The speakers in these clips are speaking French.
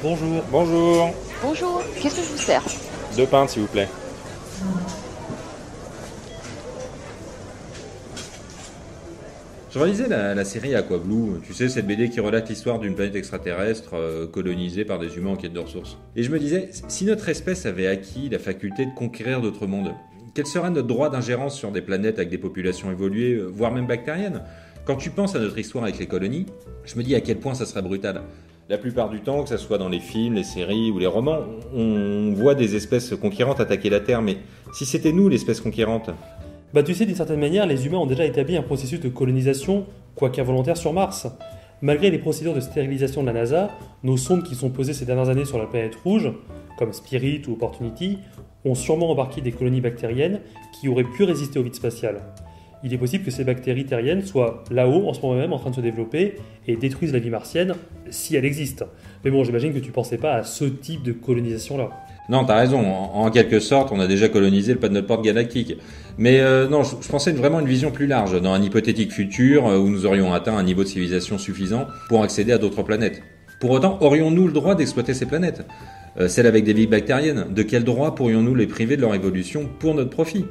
Bonjour. Bonjour. Bonjour, qu'est-ce que je vous sers? Deux pintes, s'il vous plaît. Je réalisais la, la série Aquablue, tu sais, cette BD qui relate l'histoire d'une planète extraterrestre euh, colonisée par des humains en quête de ressources. Et je me disais, si notre espèce avait acquis la faculté de conquérir d'autres mondes, quel serait notre droit d'ingérence sur des planètes avec des populations évoluées, euh, voire même bactériennes? Quand tu penses à notre histoire avec les colonies, je me dis à quel point ça serait brutal. La plupart du temps, que ce soit dans les films, les séries ou les romans, on voit des espèces conquérantes attaquer la Terre, mais si c'était nous l'espèce conquérante, Bah tu sais, d'une certaine manière, les humains ont déjà établi un processus de colonisation, quoique involontaire, sur Mars. Malgré les procédures de stérilisation de la NASA, nos sondes qui sont posées ces dernières années sur la planète rouge, comme Spirit ou Opportunity, ont sûrement embarqué des colonies bactériennes qui auraient pu résister au vide spatial. Il est possible que ces bactéries terriennes soient là-haut en ce moment même en train de se développer et détruisent la vie martienne si elle existe. Mais bon, j'imagine que tu pensais pas à ce type de colonisation-là. Non, t'as raison. En, en quelque sorte, on a déjà colonisé le pas de notre porte galactique. Mais euh, non, je, je pensais vraiment à une vision plus large, dans un hypothétique futur euh, où nous aurions atteint un niveau de civilisation suffisant pour accéder à d'autres planètes. Pour autant, aurions-nous le droit d'exploiter ces planètes Euh, Celles avec des vies bactériennes? De quel droit pourrions-nous les priver de leur évolution pour notre profit?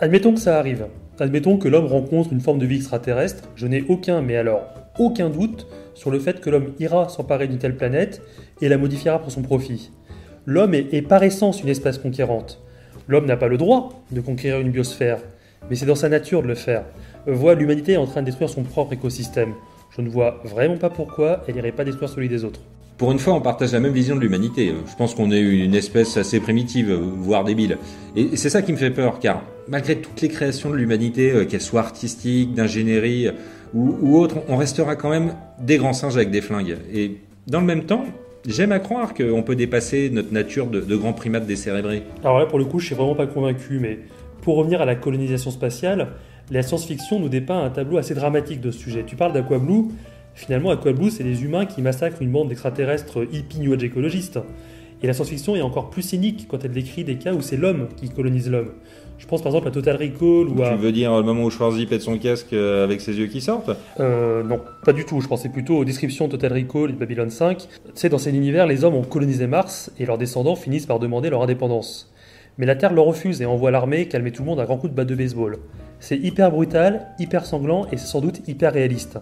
Admettons que ça arrive. Admettons que l'homme rencontre une forme de vie extraterrestre. Je n'ai aucun, mais alors aucun doute sur le fait que l'homme ira s'emparer d'une telle planète et la modifiera pour son profit. L'homme est, par essence une espèce conquérante. L'homme n'a pas le droit de conquérir une biosphère, mais c'est dans sa nature de le faire. Voit l'humanité en train de détruire son propre écosystème. Je ne vois vraiment pas pourquoi elle n'irait pas détruire celui des autres. Pour une fois, on partage la même vision de l'humanité. Je pense qu'on est une espèce assez primitive, voire débile. Et c'est ça qui me fait peur, car malgré toutes les créations de l'humanité, euh, qu'elles soient artistiques, d'ingénierie ou, ou autres, on restera quand même des grands singes avec des flingues. Et dans le même temps, j'aime à croire qu'on peut dépasser notre nature de, de grands primates décérébrés. Alors là, pour le coup, je suis vraiment pas convaincu, mais pour revenir à la colonisation spatiale, la science-fiction nous dépeint un tableau assez dramatique de ce sujet. Tu parles d'Aquablue, finalement, Aquablue, c'est des humains qui massacrent une bande d'extraterrestres hippie new écologistes. Et la science-fiction est encore plus cynique quand elle décrit des cas où c'est l'homme qui colonise l'homme. Je pense par exemple à Total Recall ou à... Tu veux dire le moment où Schwarzy pète son casque euh, avec ses yeux qui sortent? Euh, non, pas du tout. Je pensais plutôt aux descriptions de Total Recall et de Babylon 5. Tu sais, dans cet univers, les hommes ont colonisé Mars et leurs descendants finissent par demander leur indépendance. Mais la Terre leur refuse et envoie l'armée calmer tout le monde à grands coups de batte de baseball. C'est hyper brutal, hyper sanglant et c'est sans doute hyper réaliste.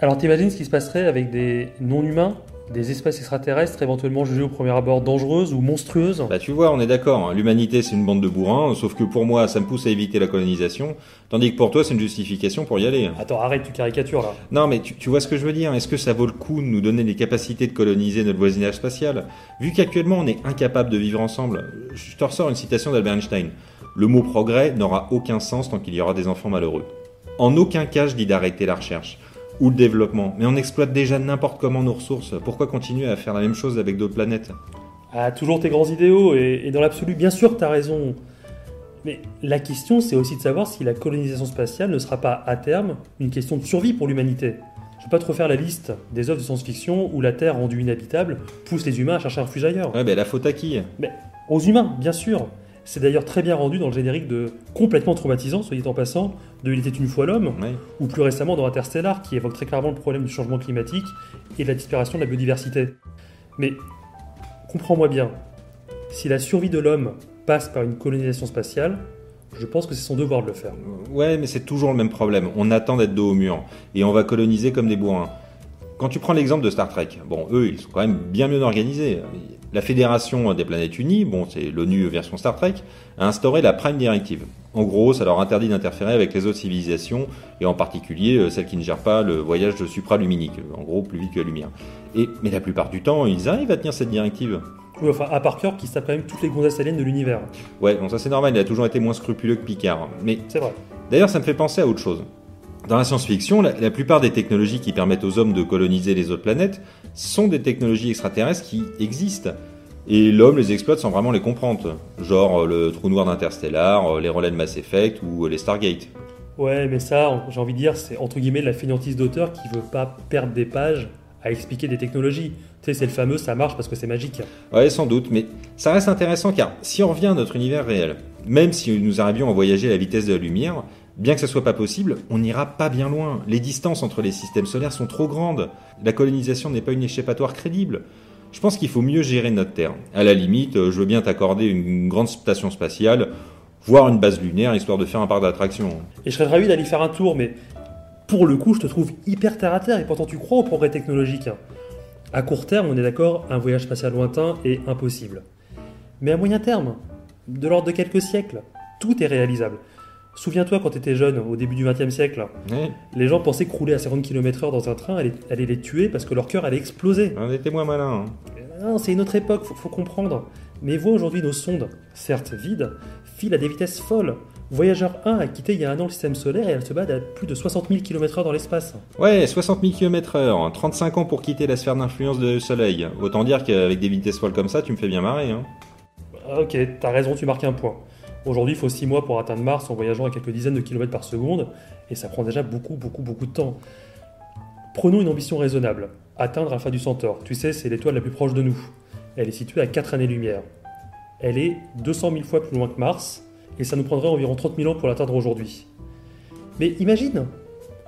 Alors t'imagines ce qui se passerait avec des non-humains, des espèces extraterrestres éventuellement jugées au premier abord dangereuses ou monstrueuses? Bah tu vois, on est d'accord, hein. l'humanité c'est une bande de bourrins, sauf que pour moi ça me pousse à éviter la colonisation, tandis que pour toi c'est une justification pour y aller. Attends, arrête, tu caricatures là. Non mais tu, tu vois ce que je veux dire, est-ce que ça vaut le coup de nous donner les capacités de coloniser notre voisinage spatial? Vu qu'actuellement on est incapable de vivre ensemble, je te ressors une citation d'Albert Einstein. Le mot progrès n'aura aucun sens tant qu'il y aura des enfants malheureux. En aucun cas je dis d'arrêter la recherche ou le développement, mais on exploite déjà n'importe comment nos ressources, pourquoi continuer à faire la même chose avec d'autres planètes? Ah, toujours tes grands idéaux, et, et dans l'absolu, bien sûr, t'as raison. Mais la question, c'est aussi de savoir si la colonisation spatiale ne sera pas, à terme, une question de survie pour l'humanité. Je vais pas te refaire la liste des œuvres de science-fiction où la Terre rendue inhabitable pousse les humains à chercher un refuge ailleurs. Ouais ben la faute à qui? Aux humains, bien sûr. C'est d'ailleurs très bien rendu dans le générique de complètement traumatisant, soit dit en passant, de Il était une fois l'homme, ou plus récemment dans Interstellar, qui évoque très clairement le problème du changement climatique et de la disparition de la biodiversité. Mais comprends-moi bien, si la survie de l'homme passe par une colonisation spatiale, je pense que c'est son devoir de le faire. Ouais, mais c'est toujours le même problème. On attend d'être dos au mur. Et on va coloniser comme des bourrins. Quand tu prends l'exemple de Star Trek, bon, eux, ils sont quand même bien mieux organisés. La Fédération des planètes unies, bon, c'est l'ONU version Star Trek, a instauré la Prime Directive. En gros, ça leur interdit d'interférer avec les autres civilisations, et en particulier euh, celles qui ne gèrent pas le voyage supraluminique. En gros, plus vite que la lumière. Et, mais la plupart du temps, ils arrivent à tenir cette directive. Oui, enfin, à Parker qui se tape quand même toutes les gonzesses aliens de l'univers. Ouais, bon, ça c'est normal, il a toujours été moins scrupuleux que Picard. Mais C'est vrai. D'ailleurs, ça me fait penser à autre chose. Dans la science-fiction, la, la plupart des technologies qui permettent aux hommes de coloniser les autres planètes sont des technologies extraterrestres qui existent. Et l'homme les exploite sans vraiment les comprendre. Genre euh, le trou noir d'Interstellar, euh, les relais de Mass Effect ou euh, les Stargate. Ouais, mais ça, j'ai envie de dire, c'est entre guillemets la fainéantise d'auteur qui veut pas perdre des pages à expliquer des technologies. Tu sais, c'est le fameux ça marche parce que c'est magique. Ouais, sans doute, mais ça reste intéressant car si on revient à notre univers réel, même si nous arrivions à voyager à la vitesse de la lumière, bien que ça soit pas possible, on n'ira pas bien loin. Les distances entre les systèmes solaires sont trop grandes. La colonisation n'est pas une échappatoire crédible. Je pense qu'il faut mieux gérer notre Terre. À la limite, euh, je veux bien t'accorder une grande station spatiale, voire une base lunaire, histoire de faire un parc d'attractions. Et je serais ravi d'aller faire un tour, mais pour le coup, je te trouve hyper terre à terre et pourtant tu crois au progrès technologique. À court terme, on est d'accord, un voyage spatial lointain est impossible. Mais à moyen terme, de l'ordre de quelques siècles, tout est réalisable. Souviens-toi quand tu étais jeune, au début du XXe siècle, les gens pensaient que rouler à 50 km/h dans un train allait, allait les tuer parce que leur cœur allait exploser. on était moins malins. hein. Non, c'est une autre époque, faut, faut comprendre. Mais vois aujourd'hui nos sondes, certes vides, filent à des vitesses folles. Voyageur 1 a quitté il y a un an le système solaire et elle se bat à plus de 60 000 km/h dans l'espace. Ouais, 60 000 km/h, 35 ans pour quitter la sphère d'influence du Soleil. Autant dire qu'avec des vitesses folles comme ça, tu me fais bien marrer. Hein. Ok, t'as raison, tu marques un point. Aujourd'hui, il faut 6 mois pour atteindre Mars en voyageant à quelques dizaines de kilomètres par seconde, et ça prend déjà beaucoup, beaucoup, beaucoup de temps. Prenons une ambition raisonnable. Atteindre Alpha du Centaure. Tu sais, c'est l'étoile la plus proche de nous. Elle est située à 4 années-lumière. Elle est 200 000 fois plus loin que Mars, et ça nous prendrait environ 30 000 ans pour l'atteindre aujourd'hui. Mais imagine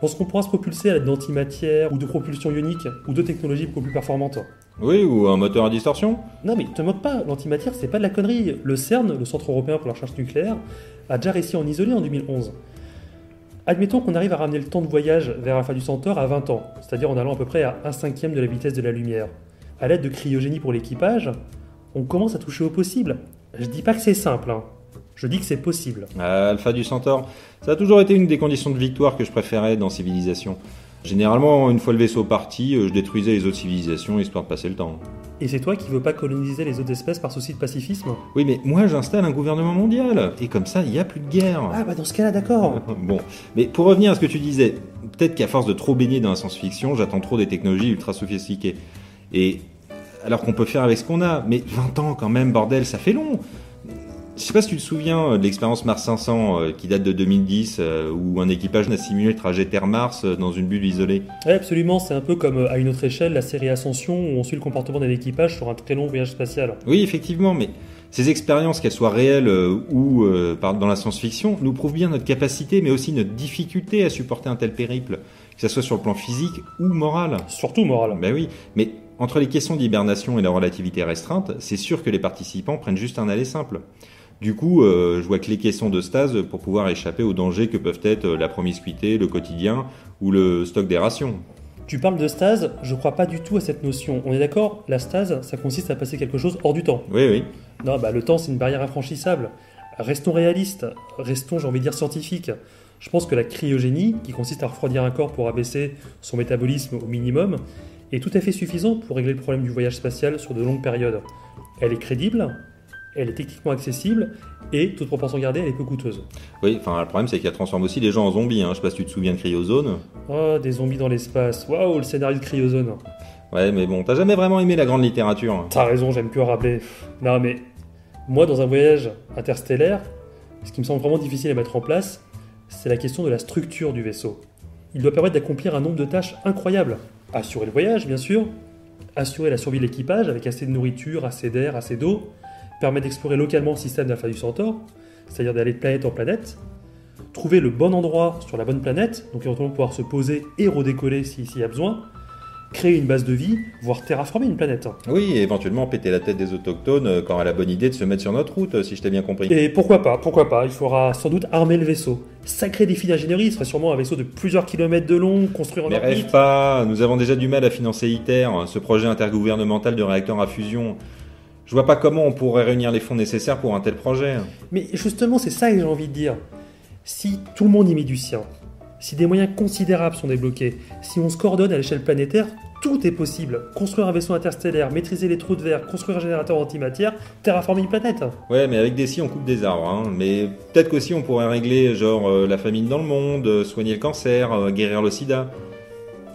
Lorsqu'on pourra se propulser à l'aide d'antimatière, ou de propulsion ionique, ou de technologies beaucoup plus performantes. Oui, ou un moteur à distorsion Non mais te moque pas, l'antimatière c'est pas de la connerie. Le CERN, le Centre européen pour la recherche nucléaire, a déjà réussi à en isoler en 2011. Admettons qu'on arrive à ramener le temps de voyage vers Alpha du Centaure à 20 ans, c'est-à-dire en allant à peu près à 1 cinquième de la vitesse de la lumière. À l'aide de cryogénie pour l'équipage, on commence à toucher au possible. Je dis pas que c'est simple, hein. je dis que c'est possible. Alpha du Centaure, ça a toujours été une des conditions de victoire que je préférais dans Civilisation. Généralement, une fois le vaisseau parti, euh, je détruisais les autres civilisations histoire de passer le temps. Et c'est toi qui veux pas coloniser les autres espèces par souci de pacifisme? Oui, mais moi j'installe un gouvernement mondial, et comme ça, il n'y a plus de guerre. Ah bah dans ce cas-là d'accord. Bon, mais pour revenir à ce que tu disais, peut-être qu'à force de trop baigner dans la science-fiction, j'attends trop des technologies ultra sophistiquées. Et alors qu'on peut faire avec ce qu'on a, mais 20 ans quand même, bordel, ça fait long. Je sais pas si tu te souviens euh, de l'expérience Mars 500 euh, qui date de 2010, euh, où un équipage a simulé le trajet Terre-Mars euh, dans une bulle isolée. Ouais, absolument, c'est un peu comme à une autre échelle la série Ascension où on suit le comportement d'un équipage sur un très long voyage spatial. Oui, effectivement, mais ces expériences, qu'elles soient réelles ou dans la science-fiction, nous prouvent bien notre capacité, mais aussi notre difficulté à supporter un tel périple, que ce soit sur le plan physique ou moral. Surtout moral. Ben oui, mais entre les questions d'hibernation et la relativité restreinte, c'est sûr que les participants prennent juste un aller simple. Du coup, euh, je vois que les questions de stase pour pouvoir échapper aux dangers que peuvent être euh, la promiscuité, le quotidien ou le stock des rations. Tu parles de stase, je crois pas du tout à cette notion. On est d'accord La stase, ça consiste à passer quelque chose hors du temps. Oui, oui. Non, bah le temps c'est une barrière infranchissable. Restons réalistes, restons, j'ai envie de dire, scientifiques. Je pense que la cryogénie, qui consiste à refroidir un corps pour abaisser son métabolisme au minimum, est tout à fait suffisant pour régler le problème du voyage spatial sur de longues périodes. Elle est crédible, elle est techniquement accessible, et, toute proportion gardée, elle est peu coûteuse. Oui, enfin, le problème, c'est qu'elle transforme aussi les gens en zombies. Hein. Je sais pas si tu te souviens de Cryozone. Oh, des zombies dans l'espace, waouh, le scénario de Cryozone. Ouais, mais bon, t'as jamais vraiment aimé la grande littérature. T'as raison, j'aime que Rabelais. Non, mais moi, dans un voyage interstellaire, ce qui me semble vraiment difficile à mettre en place, c'est la question de la structure du vaisseau. Il doit permettre d'accomplir un nombre de tâches incroyables. Assurer le voyage, bien sûr, assurer la survie de l'équipage avec assez de nourriture, assez d'air, assez d'eau, permettre d'explorer localement le système d'Alpha du Centaure, c'est-à-dire d'aller de planète en planète, trouver le bon endroit sur la bonne planète, donc éventuellement pouvoir se poser et redécoller si- s'il y a besoin, créer une base de vie, voire terraformer une planète. Oui, et éventuellement péter la tête des autochtones euh, quand elle a la bonne idée de se mettre sur notre route, euh, si je t'ai bien compris. Et pourquoi pas, pourquoi pas, il faudra sans doute armer le vaisseau. Sacré défi d'ingénierie, ce serait sûrement un vaisseau de plusieurs kilomètres de long, construit en Mais orbite. rêve pas, nous avons déjà du mal à financer ITER, ce projet intergouvernemental de réacteur à fusion. Je vois pas comment on pourrait réunir les fonds nécessaires pour un tel projet. Mais justement, c'est ça que j'ai envie de dire. Si tout le monde y met du sien, si des moyens considérables sont débloqués, si on se coordonne à l'échelle planétaire, tout est possible. Construire un vaisseau interstellaire, maîtriser les trous de verre, construire un générateur antimatière, terraformer une planète. Ouais, mais avec des scies, on coupe des arbres. Hein. Mais peut-être qu'aussi on pourrait régler, genre, euh, la famine dans le monde, euh, soigner le cancer, euh, guérir le sida.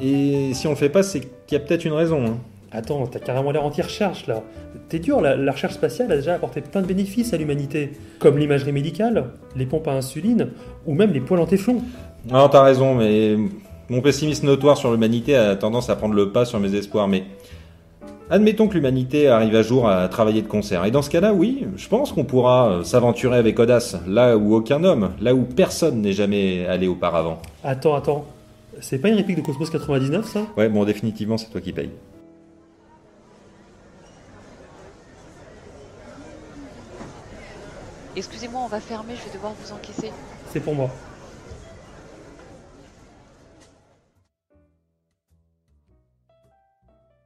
Et si on le fait pas, c'est qu'il y a peut-être une raison. hein. Attends, t'as carrément l'air anti-recherche là. T'es dur, la, la recherche spatiale a déjà apporté plein de bénéfices à l'humanité, comme l'imagerie médicale, les pompes à insuline, ou même les poils en téflon. Non, t'as raison, mais mon pessimisme notoire sur l'humanité a tendance à prendre le pas sur mes espoirs. Mais admettons que l'humanité arrive à jour à travailler de concert. Et dans ce cas-là, oui, je pense qu'on pourra euh, s'aventurer avec audace, là où aucun homme, là où personne n'est jamais allé auparavant. Attends, attends. C'est pas une réplique de Cosmos 99 ça? Ouais, bon, définitivement, c'est toi qui payes. Excusez-moi, on va fermer, je vais devoir vous encaisser. C'est pour moi.